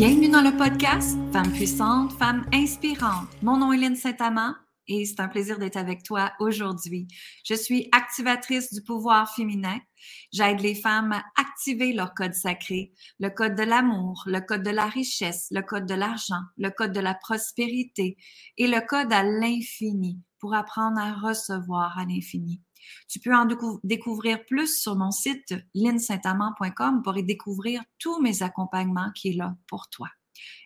Bienvenue dans le podcast Femmes puissantes, Femmes inspirantes. Mon nom est Lynne Saint-Amand et c'est un plaisir d'être avec toi aujourd'hui. Je suis activatrice du pouvoir féminin. J'aide les femmes à activer leur code sacré, le code de l'amour, le code de la richesse, le code de l'argent, le code de la prospérité et le code à l'infini pour apprendre à recevoir à l'infini. Tu peux en découvrir plus sur mon site linsaintamant.com pour y découvrir tous mes accompagnements qui est là pour toi.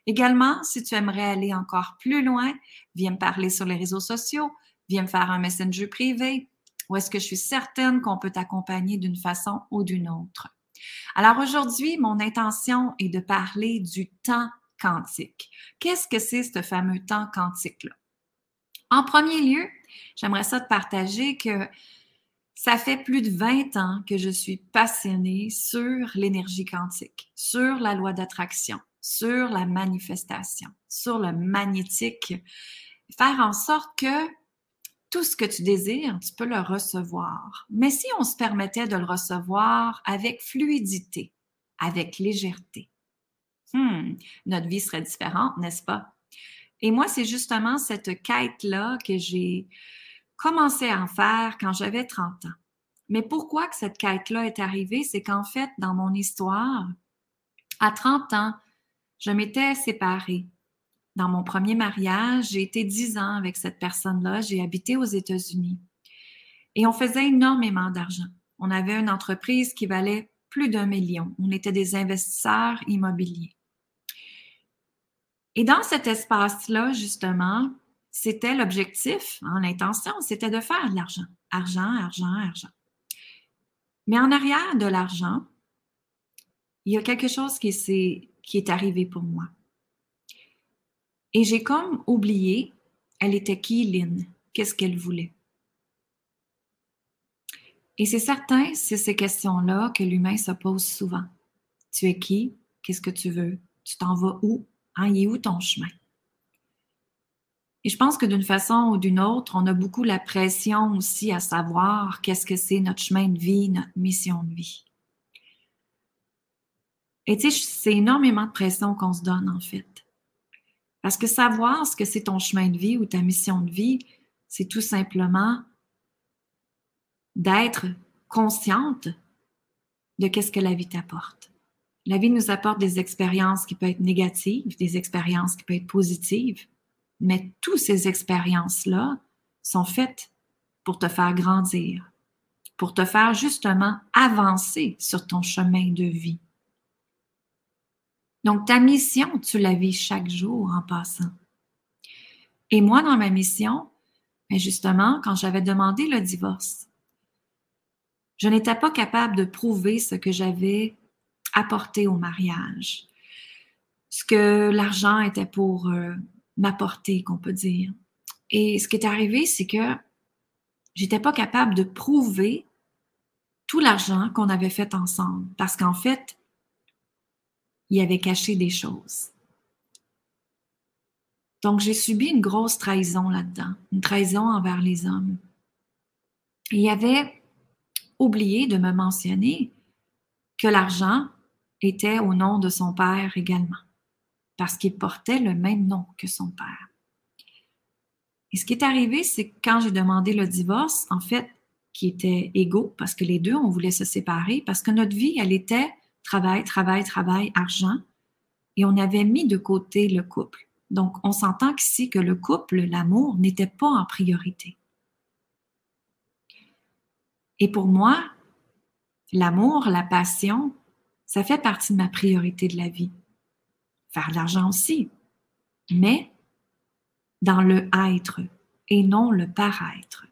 Également, si tu aimerais aller encore plus loin, viens me parler sur les réseaux sociaux, viens me faire un messenger privé, ou est-ce que je suis certaine qu'on peut t'accompagner d'une façon ou d'une autre? Alors aujourd'hui, mon intention est de parler du temps quantique. Qu'est-ce que c'est ce fameux temps quantique-là? En premier lieu, j'aimerais ça te partager que ça fait plus de 20 ans que je suis passionnée sur l'énergie quantique, sur la loi d'attraction, sur la manifestation, sur le magnétique. Faire en sorte que tout ce que tu désires, tu peux le recevoir. Mais si on se permettait de le recevoir avec fluidité, avec légèreté, hmm, notre vie serait différente, n'est-ce pas? Et moi, c'est justement cette quête-là que j'ai commencé à en faire quand j'avais 30 ans. Mais pourquoi que cette quête-là est arrivée? C'est qu'en fait, dans mon histoire, à 30 ans, je m'étais séparée. Dans mon premier mariage, j'ai été 10 ans avec cette personne-là. J'ai habité aux États-Unis. Et on faisait énormément d'argent. On avait une entreprise qui valait plus d'un million. On était des investisseurs immobiliers. Et dans cet espace-là, justement, c'était l'objectif, hein, l'intention, c'était de faire de l'argent. Argent, argent, argent. Mais en arrière de l'argent, il y a quelque chose qui, est, qui est arrivé pour moi. Et j'ai comme oublié, elle était qui, Lynn? Qu'est-ce qu'elle voulait? Et c'est certain, c'est ces questions-là que l'humain se pose souvent. Tu es qui? Qu'est-ce que tu veux? Tu t'en vas où? Hein, il est où ton chemin? Et je pense que d'une façon ou d'une autre, on a beaucoup la pression aussi à savoir qu'est-ce que c'est notre chemin de vie, notre mission de vie. Et tu sais, c'est énormément de pression qu'on se donne en fait. Parce que savoir ce que c'est ton chemin de vie ou ta mission de vie, c'est tout simplement d'être consciente de qu'est-ce que la vie t'apporte. La vie nous apporte des expériences qui peuvent être négatives, des expériences qui peuvent être positives, mais toutes ces expériences-là sont faites pour te faire grandir, pour te faire justement avancer sur ton chemin de vie. Donc, ta mission, tu la vis chaque jour en passant. Et moi, dans ma mission, ben, justement, quand j'avais demandé le divorce, je n'étais pas capable de prouver ce que j'avais apporté au mariage, ce que l'argent était pour euh, m'apporter, qu'on peut dire. Et ce qui est arrivé, c'est que j'étais pas capable de prouver tout l'argent qu'on avait fait ensemble parce qu'en fait, il avait caché des choses. Donc, j'ai subi une grosse trahison là-dedans, une trahison envers les hommes. il avait oublié de me mentionner que l'argent était au nom de son père également parce qu'il portait le même nom que son père. Et ce qui est arrivé, c'est que quand j'ai demandé le divorce, en fait, qui était égaux, parce que les deux, on voulait se séparer, parce que notre vie, elle était travail, travail, travail, argent, et on avait mis de côté le couple. Donc, on s'entend qu'ici que le couple, l'amour, n'était pas en priorité. Et pour moi, l'amour, la passion, ça fait partie de ma priorité de la vie faire de l'argent aussi, mais dans le être et non le paraître.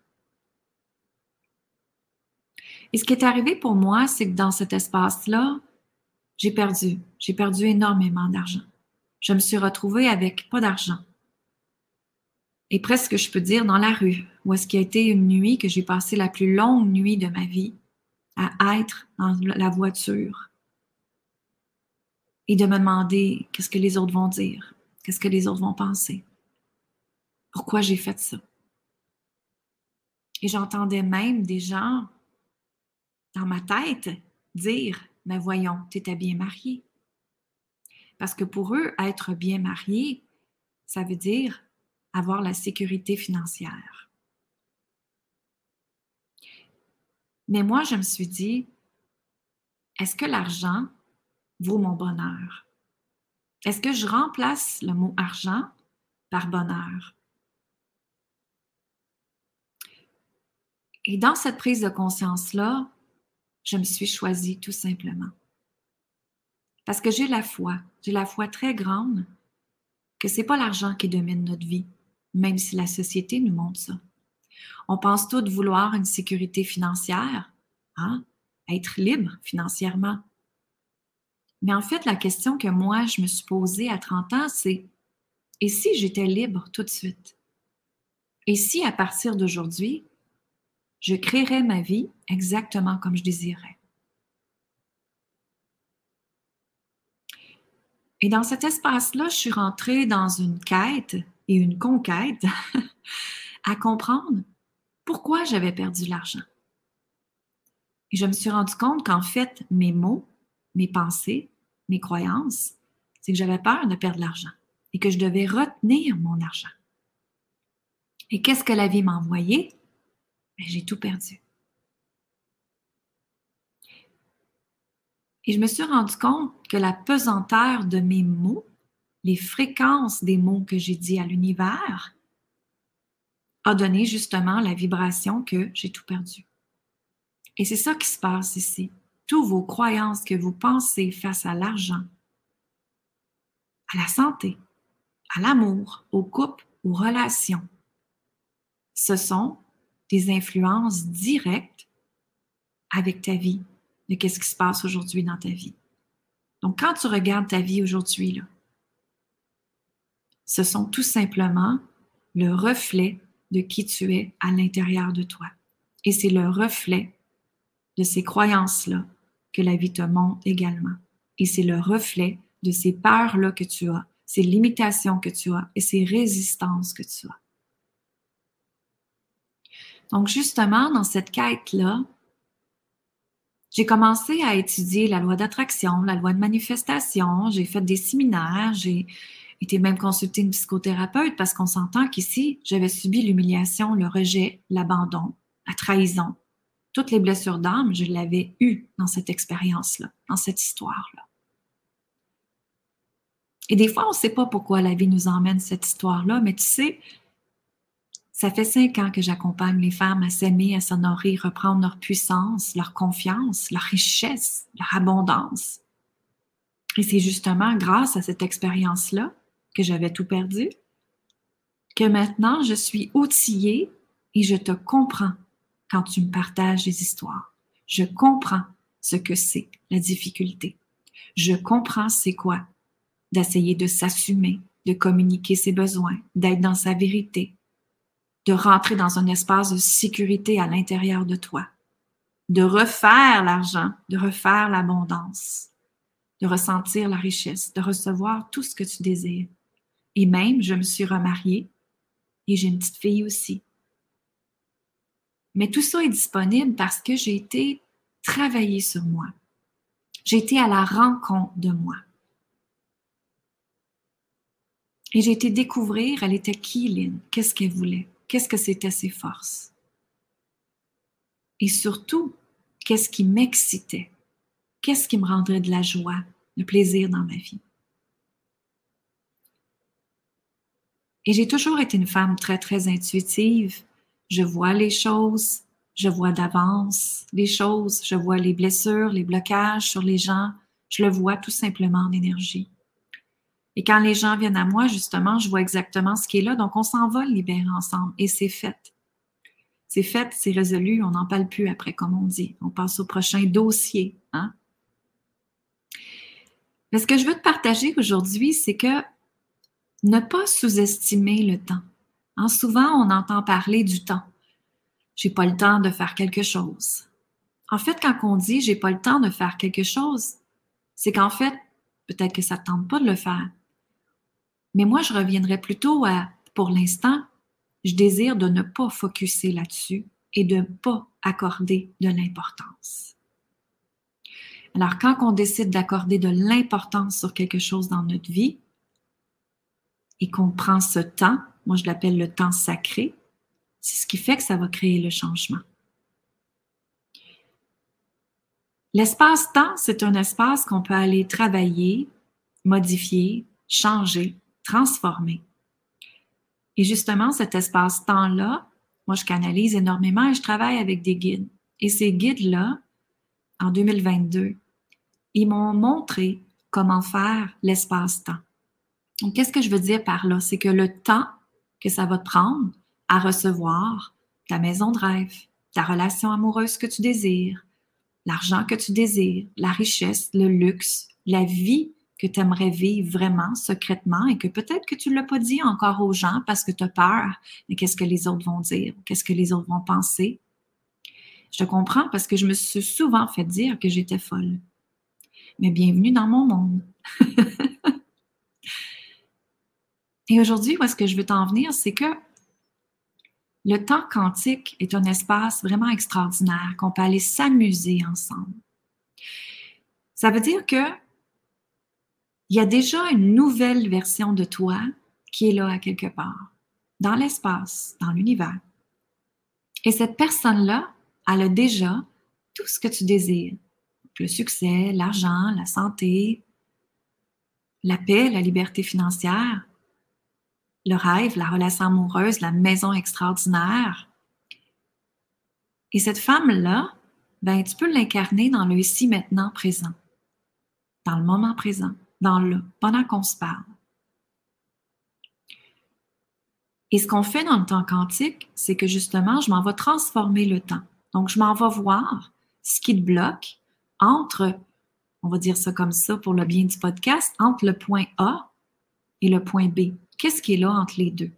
Et ce qui est arrivé pour moi, c'est que dans cet espace-là, j'ai perdu. J'ai perdu énormément d'argent. Je me suis retrouvée avec pas d'argent. Et presque, je peux dire, dans la rue, où est-ce qu'il a été une nuit que j'ai passé la plus longue nuit de ma vie à être dans la voiture, et de me demander qu'est-ce que les autres vont dire, qu'est-ce que les autres vont penser, pourquoi j'ai fait ça? Et j'entendais même des gens dans ma tête dire, mais voyons, tu étais bien marié. Parce que pour eux, être bien marié, ça veut dire avoir la sécurité financière. Mais moi, je me suis dit, est-ce que l'argent vaut mon bonheur? Est-ce que je remplace le mot argent par bonheur? Et dans cette prise de conscience-là, je me suis choisie tout simplement. Parce que j'ai la foi, j'ai la foi très grande que c'est pas l'argent qui domine notre vie, même si la société nous montre ça. On pense tous vouloir une sécurité financière, hein? être libre financièrement. Mais en fait, la question que moi, je me suis posée à 30 ans, c'est et si j'étais libre tout de suite? Et si à partir d'aujourd'hui, je créerais ma vie exactement comme je désirais? Et dans cet espace-là, je suis rentrée dans une quête et une conquête à comprendre pourquoi j'avais perdu l'argent. Et je me suis rendu compte qu'en fait, mes mots, mes pensées, mes croyances, c'est que j'avais peur de perdre l'argent et que je devais retenir mon argent. Et qu'est-ce que la vie m'a envoyé? J'ai tout perdu. Et je me suis rendu compte que la pesanteur de mes mots, les fréquences des mots que j'ai dit à l'univers, a donné justement la vibration que j'ai tout perdu. Et c'est ça qui se passe ici. Toutes vos croyances que vous pensez face à l'argent, à la santé, à l'amour, au couple, aux relations, ce sont des influences directes avec ta vie, de qu'est-ce qui se passe aujourd'hui dans ta vie. Donc, quand tu regardes ta vie aujourd'hui, là, ce sont tout simplement le reflet de qui tu es à l'intérieur de toi. Et c'est le reflet de ces croyances-là que la vie te montre également. Et c'est le reflet de ces peurs-là que tu as, ces limitations que tu as et ces résistances que tu as. Donc, justement, dans cette quête-là, j'ai commencé à étudier la loi d'attraction, la loi de manifestation, j'ai fait des séminaires, j'ai été même consulter une psychothérapeute parce qu'on s'entend qu'ici, j'avais subi l'humiliation, le rejet, l'abandon, la trahison. Toutes les blessures d'âme, je l'avais eues dans cette expérience-là, dans cette histoire-là. Et des fois, on ne sait pas pourquoi la vie nous emmène cette histoire-là, mais tu sais, ça fait cinq ans que j'accompagne les femmes à s'aimer, à s'honorer, reprendre leur puissance, leur confiance, leur richesse, leur abondance. Et c'est justement grâce à cette expérience-là que j'avais tout perdu, que maintenant je suis outillée et je te comprends quand tu me partages des histoires. Je comprends ce que c'est la difficulté. Je comprends c'est quoi d'essayer de s'assumer, de communiquer ses besoins, d'être dans sa vérité, de rentrer dans un espace de sécurité à l'intérieur de toi, de refaire l'argent, de refaire l'abondance, de ressentir la richesse, de recevoir tout ce que tu désires. Et même, je me suis remariée et j'ai une petite fille aussi. Mais tout ça est disponible parce que j'ai été travailler sur moi. J'ai été à la rencontre de moi. Et j'ai été découvrir, elle était qui, Lynn? Qu'est-ce qu'elle voulait? Qu'est-ce que c'était ses forces? Et surtout, qu'est-ce qui m'excitait, qu'est-ce qui me rendrait de la joie, le plaisir dans ma vie? Et j'ai toujours été une femme très, très intuitive. Je vois les choses, je vois d'avance les choses, je vois les blessures, les blocages sur les gens, je le vois tout simplement en énergie. Et quand les gens viennent à moi, justement, je vois exactement ce qui est là. Donc, on s'en va ensemble et c'est fait. C'est fait, c'est résolu, on n'en parle plus après, comme on dit. On passe au prochain dossier. Hein? Mais ce que je veux te partager aujourd'hui, c'est que ne pas sous-estimer le temps. Hein, souvent, on entend parler du temps. J'ai pas le temps de faire quelque chose. En fait, quand on dit j'ai pas le temps de faire quelque chose, c'est qu'en fait, Peut-être que ça ne tente pas de le faire. Mais moi, je reviendrai plutôt à, pour l'instant, je désire de ne pas focuser là-dessus et de ne pas accorder de l'importance. Alors, quand on décide d'accorder de l'importance sur quelque chose dans notre vie et qu'on prend ce temps, moi je l'appelle le temps sacré, c'est ce qui fait que ça va créer le changement. L'espace-temps, c'est un espace qu'on peut aller travailler, modifier, changer, transformer. Et justement, cet espace-temps-là, moi, je canalise énormément et je travaille avec des guides. Et ces guides-là, en 2022, ils m'ont montré comment faire l'espace-temps. Donc, qu'est-ce que je veux dire par là? C'est que le temps que ça va te prendre à recevoir ta maison de rêve, ta relation amoureuse que tu désires, l'argent que tu désires, la richesse, le luxe, la vie que tu aimerais vivre vraiment secrètement et que peut-être que tu ne l'as pas dit encore aux gens parce que tu as peur de qu'est-ce que les autres vont dire, qu'est-ce que les autres vont penser? Je te comprends parce que je me suis souvent fait dire que j'étais folle. Mais bienvenue dans mon monde. et aujourd'hui, où est-ce que je veux t'en venir, c'est que le temps quantique est un espace vraiment extraordinaire qu'on peut aller s'amuser ensemble. Ça veut dire que il y a déjà une nouvelle version de toi qui est là à quelque part, dans l'espace, dans l'univers. Et cette personne-là, elle a déjà tout ce que tu désires. Le succès, l'argent, la santé, la paix, la liberté financière, le rêve, la relation amoureuse, la maison extraordinaire. Et cette femme-là, ben, tu peux l'incarner dans le ici, maintenant, présent, dans le moment présent, dans le, pendant qu'on se parle. Et ce qu'on fait dans le temps quantique, c'est que justement, je m'en vais transformer le temps. Donc, je m'en vais voir ce qui te bloque entre, on va dire ça comme ça pour le bien du podcast, entre le point A et le point B. Qu'est-ce qui est là entre les deux?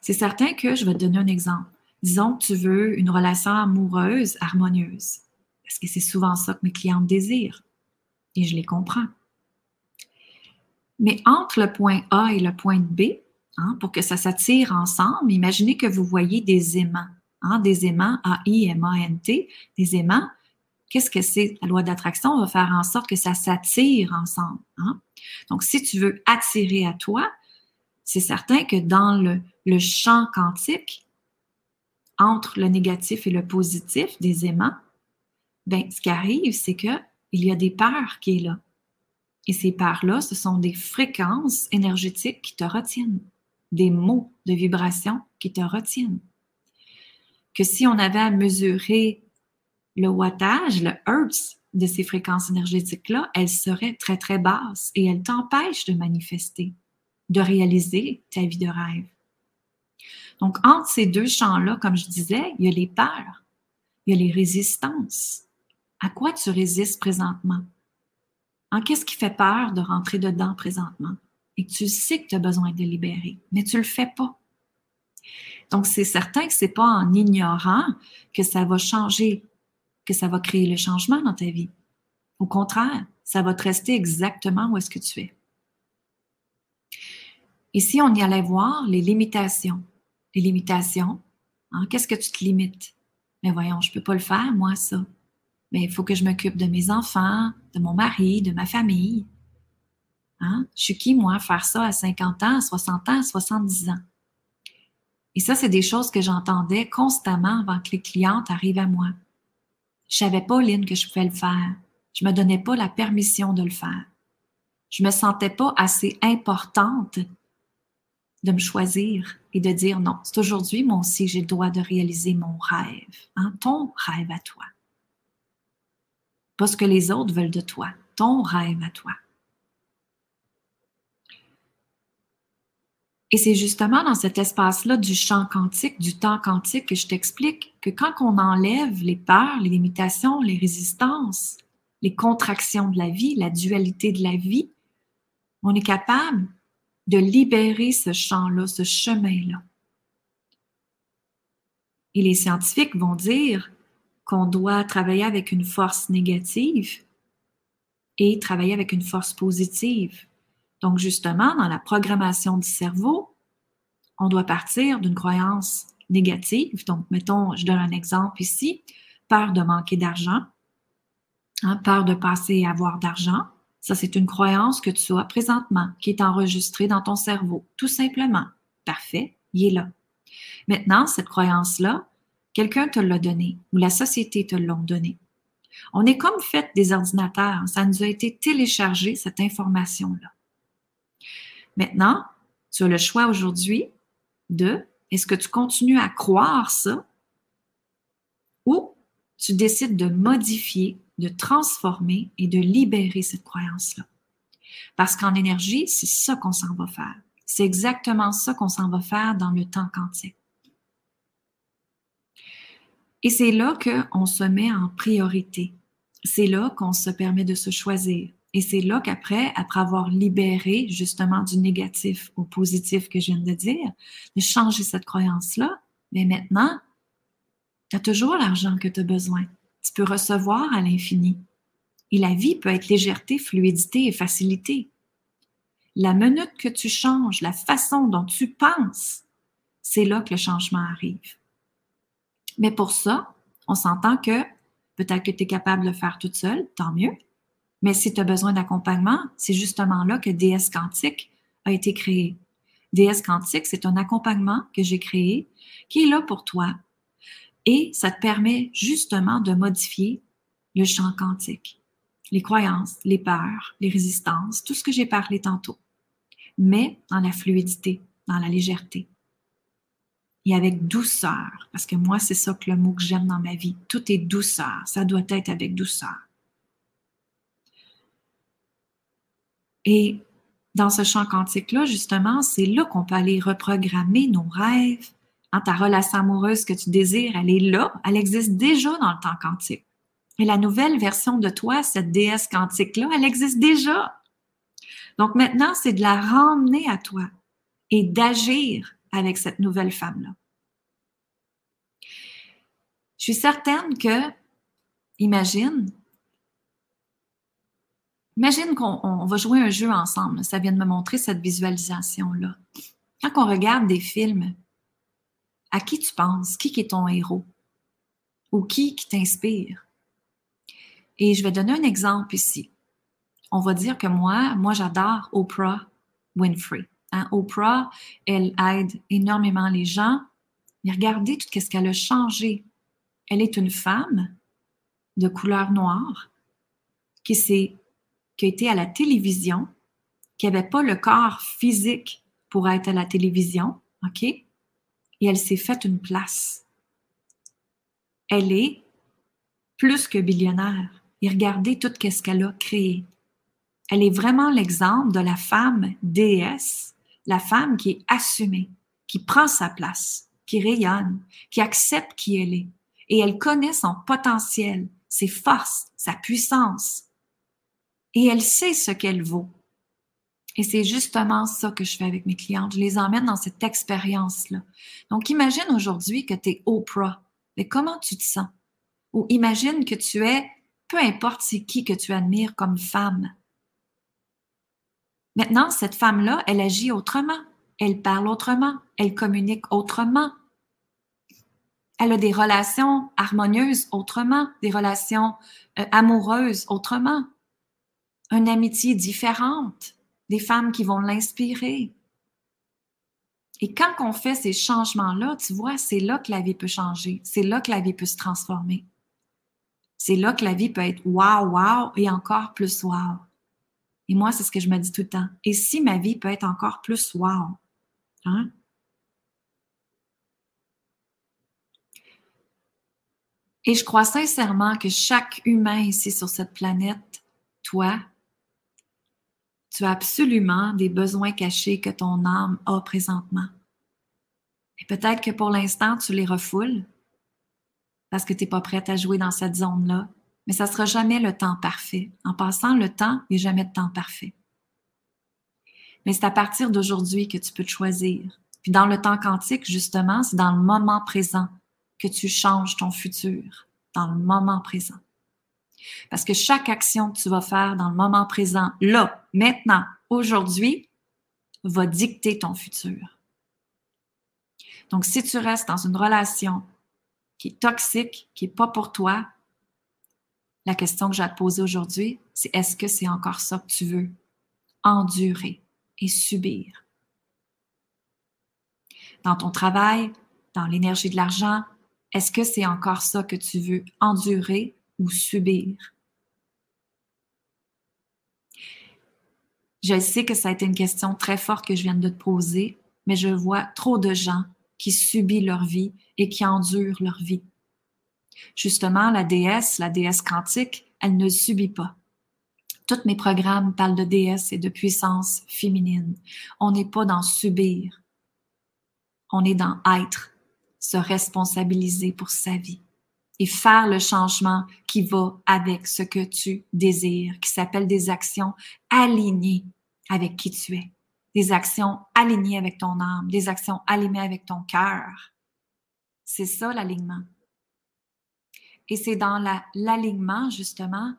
C'est certain que je vais te donner un exemple. Disons que tu veux une relation amoureuse harmonieuse, parce que c'est souvent ça que mes clientes désirent, et je les comprends. Mais entre le point A et le point B, hein, pour que ça s'attire ensemble, imaginez que vous voyez des aimants, hein, des aimants A-I-M-A-N-T, des aimants. Qu'est-ce que c'est? La loi d'attraction va faire en sorte que ça s'attire ensemble. Hein. Donc, si tu veux attirer à toi, c'est certain que dans le, le champ quantique, entre le négatif et le positif des aimants, ben, ce qui arrive, c'est qu'il y a des peurs qui est là. Et ces peurs-là, ce sont des fréquences énergétiques qui te retiennent, des mots de vibration qui te retiennent. Que si on avait à mesurer le wattage, le hertz de ces fréquences énergétiques-là, elles seraient très, très basses et elles t'empêchent de manifester, de réaliser ta vie de rêve. Donc, entre ces deux champs-là, comme je disais, il y a les peurs, il y a les résistances. À quoi tu résistes présentement? En qu'est-ce qui fait peur de rentrer dedans présentement? Et tu sais que tu as besoin de libérer, mais tu ne le fais pas. Donc, c'est certain que ce n'est pas en ignorant que ça va changer que ça va créer le changement dans ta vie. Au contraire, ça va te rester exactement où est-ce que tu es. Si on y allait voir les limitations, les limitations, hein, qu'est-ce que tu te limites? Mais voyons, je ne peux pas le faire, moi, ça. Mais il faut que je m'occupe de mes enfants, de mon mari, de ma famille. Hein? Je suis qui, moi, faire ça à 50 ans, à 60 ans, à 70 ans? Et ça, c'est des choses que j'entendais constamment avant que les clientes arrivent à moi. Je savais pas, Lynn, que je pouvais le faire. Je me donnais pas la permission de le faire. Je me sentais pas assez importante de me choisir et de dire non, c'est aujourd'hui, moi aussi, j'ai le droit de réaliser mon rêve, hein, ton rêve à toi. Pas ce que les autres veulent de toi, ton rêve à toi. Et c'est justement dans cet espace-là du champ quantique, du temps quantique, que je t'explique que quand on enlève les peurs, les limitations, les résistances, les contractions de la vie, la dualité de la vie, on est capable de libérer ce champ-là, ce chemin-là. Et les scientifiques vont dire qu'on doit travailler avec une force négative et travailler avec une force positive. Donc, justement, dans la programmation du cerveau, on doit partir d'une croyance négative. Donc, mettons, je donne un exemple ici, peur de manquer d'argent, hein, peur de passer et avoir d'argent. Ça, c'est une croyance que tu as présentement, qui est enregistrée dans ton cerveau, tout simplement. Parfait, il est là. Maintenant, cette croyance-là, quelqu'un te l'a donnée ou la société te l'a donnée. On est comme fait des ordinateurs. Ça nous a été téléchargé, cette information-là. Maintenant, tu as le choix aujourd'hui de est-ce que tu continues à croire ça ou tu décides de modifier, de transformer et de libérer cette croyance-là. Parce qu'en énergie, c'est ça qu'on s'en va faire. C'est exactement ça qu'on s'en va faire dans le temps quantique. Et c'est là qu'on se met en priorité. C'est là qu'on se permet de se choisir. Et c'est là qu'après, après avoir libéré justement du négatif au positif que je viens de dire, de changer cette croyance-là, mais maintenant, tu as toujours l'argent que tu as besoin. Tu peux recevoir à l'infini. Et la vie peut être légèreté, fluidité et facilité. La minute que tu changes, la façon dont tu penses, c'est là que le changement arrive. Mais pour ça, on s'entend que peut-être que tu es capable de le faire toute seule, tant mieux. Mais si tu as besoin d'accompagnement, c'est justement là que DS Quantique a été créé. DS Quantique, c'est un accompagnement que j'ai créé qui est là pour toi. Et ça te permet justement de modifier le champ quantique, les croyances, les peurs, les résistances, tout ce que j'ai parlé tantôt, mais dans la fluidité, dans la légèreté et avec douceur, parce que moi, c'est ça que le mot que j'aime dans ma vie. Tout est douceur. Ça doit être avec douceur. Et dans ce champ quantique-là, justement, c'est là qu'on peut aller reprogrammer nos rêves. Hein, ta relation amoureuse que tu désires, elle est là, elle existe déjà dans le temps quantique. Et la nouvelle version de toi, cette déesse quantique-là, elle existe déjà. Donc maintenant, c'est de la ramener à toi et d'agir avec cette nouvelle femme-là. Je suis certaine que, imagine, imagine qu'on va jouer un jeu ensemble. Ça vient de me montrer cette visualisation-là. Quand on regarde des films, à qui tu penses? Qui est ton héros? Ou qui qui t'inspire? Et je vais donner un exemple ici. On va dire que moi, moi j'adore Oprah Winfrey. Hein, Oprah, elle aide énormément les gens. Mais regardez tout ce qu'elle a changé. Elle est une femme de couleur noire qui, qui a été à la télévision, qui n'avait pas le corps physique pour être à la télévision, OK? Et elle s'est faite une place. Elle est plus que billionnaire. Et regardez tout ce qu'elle a créé. Elle est vraiment l'exemple de la femme déesse la femme qui est assumée, qui prend sa place, qui rayonne, qui accepte qui elle est. Et elle connaît son potentiel, ses forces, sa puissance. Et elle sait ce qu'elle vaut. Et c'est justement ça que je fais avec mes clientes. Je les emmène dans cette expérience-là. Donc, imagine aujourd'hui que tu es Oprah. Mais comment tu te sens? Ou imagine que tu es, peu importe c'est qui que tu admires comme femme. Maintenant, cette femme-là, elle agit autrement, elle parle autrement, elle communique autrement. Elle a des relations harmonieuses autrement, des relations euh, amoureuses autrement, une amitié différente, des femmes qui vont l'inspirer. Et quand on fait ces changements-là, tu vois, c'est là que la vie peut changer, c'est là que la vie peut se transformer. C'est là que la vie peut être wow, wow et encore plus wow. Et moi, c'est ce que je me dis tout le temps. Et si ma vie peut être encore plus wow? Hein? Et je crois sincèrement que chaque humain ici sur cette planète, toi, tu as absolument des besoins cachés que ton âme a présentement. Et peut-être que pour l'instant, tu les refoules parce que tu n'es pas prête à jouer dans cette zone-là, mais ça ne sera jamais le temps parfait. En passant, le temps, il n'y a jamais de temps parfait. Mais c'est à partir d'aujourd'hui que tu peux te choisir. Puis dans le temps quantique, justement, c'est dans le moment présent que tu changes ton futur, dans le moment présent. Parce que chaque action que tu vas faire dans le moment présent, là, maintenant, aujourd'hui, va dicter ton futur. Donc, si tu restes dans une relation qui est toxique, qui n'est pas pour toi, la question que j'ai à te poser aujourd'hui, c'est est-ce que c'est encore ça que tu veux? Endurer et subir? Dans ton travail, dans l'énergie de l'argent, est-ce que c'est encore ça que tu veux? Endurer ou subir? Je sais que ça a été une question très forte que je viens de te poser, mais je vois trop de gens qui subissent leur vie et qui endurent leur vie. Justement, la déesse, la déesse quantique, elle ne subit pas. Tous mes programmes parlent de déesse et de puissance féminine. On n'est pas dans subir. On est dans être, se responsabiliser pour sa vie et faire le changement qui va avec ce que tu désires, qui s'appelle des actions alignées avec qui tu es, des actions alignées avec ton âme, des actions alignées avec ton cœur. C'est ça l'alignement. Et c'est dans l'alignement, justement,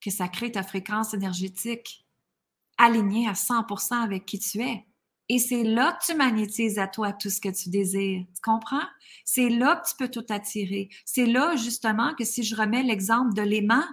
que ça crée ta fréquence énergétique alignée à 100% avec qui tu es. Et c'est là que tu magnétises à toi tout ce que tu désires. Tu comprends? C'est là que tu peux tout attirer. C'est là, justement, que si je remets l'exemple de l'aimant,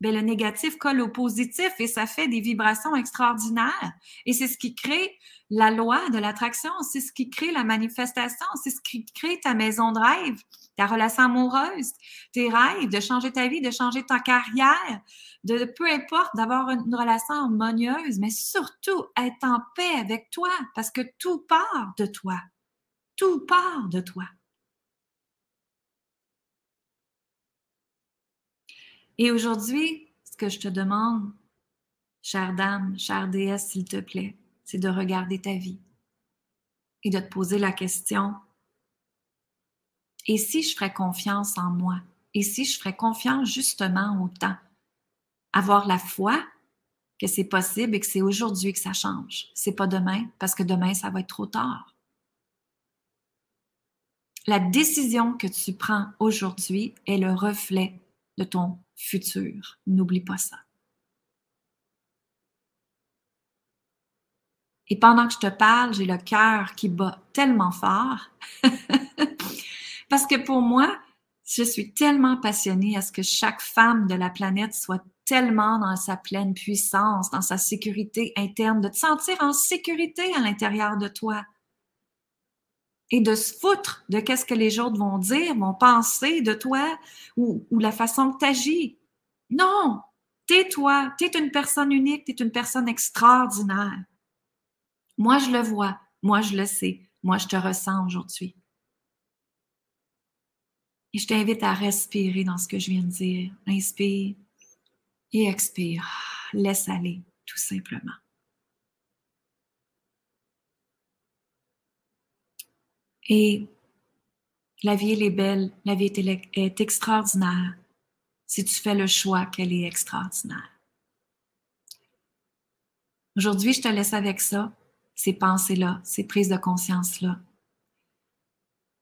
ben, le négatif colle au positif et ça fait des vibrations extraordinaires. Et c'est ce qui crée la loi de l'attraction, c'est ce qui crée la manifestation, c'est ce qui crée ta maison de rêve, ta relation amoureuse, tes rêves, de changer ta vie, de changer ta carrière, de peu importe, d'avoir une relation harmonieuse, mais surtout être en paix avec toi parce que tout part de toi. Tout part de toi. Et aujourd'hui, ce que je te demande, chère dame, chère déesse, s'il te plaît, c'est de regarder ta vie et de te poser la question, et si je ferais confiance en moi? Et si je ferais confiance justement au temps? Avoir la foi que c'est possible et que c'est aujourd'hui que ça change. C'est pas demain, parce que demain, ça va être trop tard. La décision que tu prends aujourd'hui est le reflet de ton futur. N'oublie pas ça. Et pendant que je te parle, j'ai le cœur qui bat tellement fort. Parce que pour moi, je suis tellement passionnée à ce que chaque femme de la planète soit tellement dans sa pleine puissance, dans sa sécurité interne, de te sentir en sécurité à l'intérieur de toi et de se foutre de qu'est-ce que les autres vont dire, vont penser de toi ou, ou la façon que tu agis. Non, t'es toi, t'es une personne unique, t'es une personne extraordinaire. Moi, je le vois, moi, je le sais, moi, je te ressens aujourd'hui. Et je t'invite à respirer dans ce que je viens de dire. Inspire et expire. Laisse aller, tout simplement. Et la vie, elle est belle, la vie est, extraordinaire si tu fais le choix qu'elle est extraordinaire. Aujourd'hui, je te laisse avec ça, ces pensées-là, ces prises de conscience-là.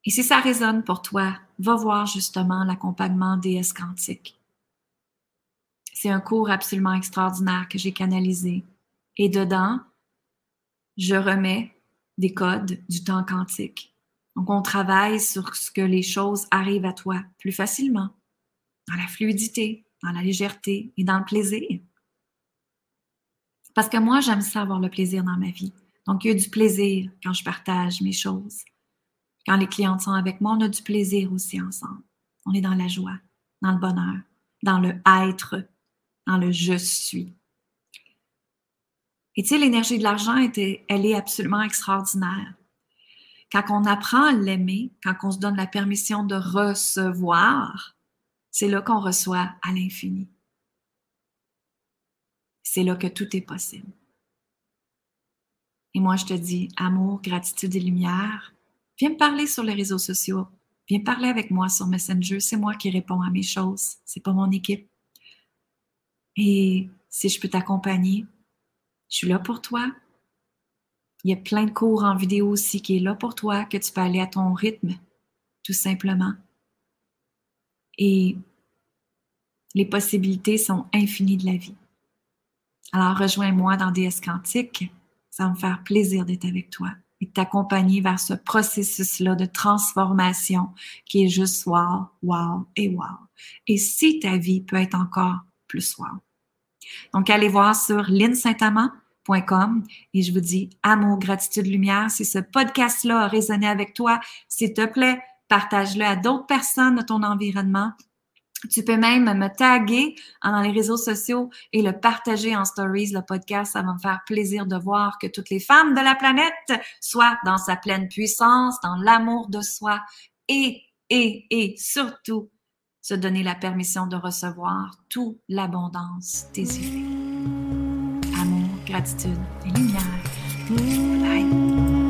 Et si ça résonne pour toi, va voir justement l'accompagnement DS quantique. C'est un cours absolument extraordinaire que j'ai canalisé. Et dedans, je remets des codes du temps quantique donc, on travaille sur ce que les choses arrivent à toi plus facilement, dans la fluidité, dans la légèreté et dans le plaisir. Parce que moi, j'aime ça avoir le plaisir dans ma vie. Donc, il y a du plaisir quand je partage mes choses. Quand les clientes sont avec moi, on a du plaisir aussi ensemble. On est dans la joie, dans le bonheur, dans le être, dans le je suis. Et tu sais, l'énergie de l'argent, elle est absolument extraordinaire. Quand on apprend à l'aimer, quand on se donne la permission de recevoir, c'est là qu'on reçoit à l'infini. C'est là que tout est possible. Et moi, je te dis amour, gratitude et lumière. Viens me parler sur les réseaux sociaux. Viens parler avec moi sur Messenger. C'est moi qui réponds à mes choses. C'est pas mon équipe. Et si je peux t'accompagner, je suis là pour toi. Il y a plein de cours en vidéo aussi qui est là pour toi, que tu peux aller à ton rythme, tout simplement. Et Les possibilités sont infinies de la vie. Alors rejoins-moi dans DS Quantique. Ça va me faire plaisir d'être avec toi de t'accompagner vers ce processus-là de transformation qui est juste wow, wow et wow. Et si ta vie peut être encore plus wow. Donc, allez voir sur linsaintamant.com et je vous dis amour, gratitude, lumière. Si ce podcast-là a résonné avec toi, s'il te plaît, partage-le à d'autres personnes de ton environnement. Tu peux même me taguer dans les réseaux sociaux et le partager en stories, le podcast. Ça va me faire plaisir de voir que toutes les femmes de la planète soient dans sa pleine puissance, dans l'amour de soi et, et, et surtout se donner la permission de recevoir toute l'abondance désirée. Amour, gratitude et lumière. Bye.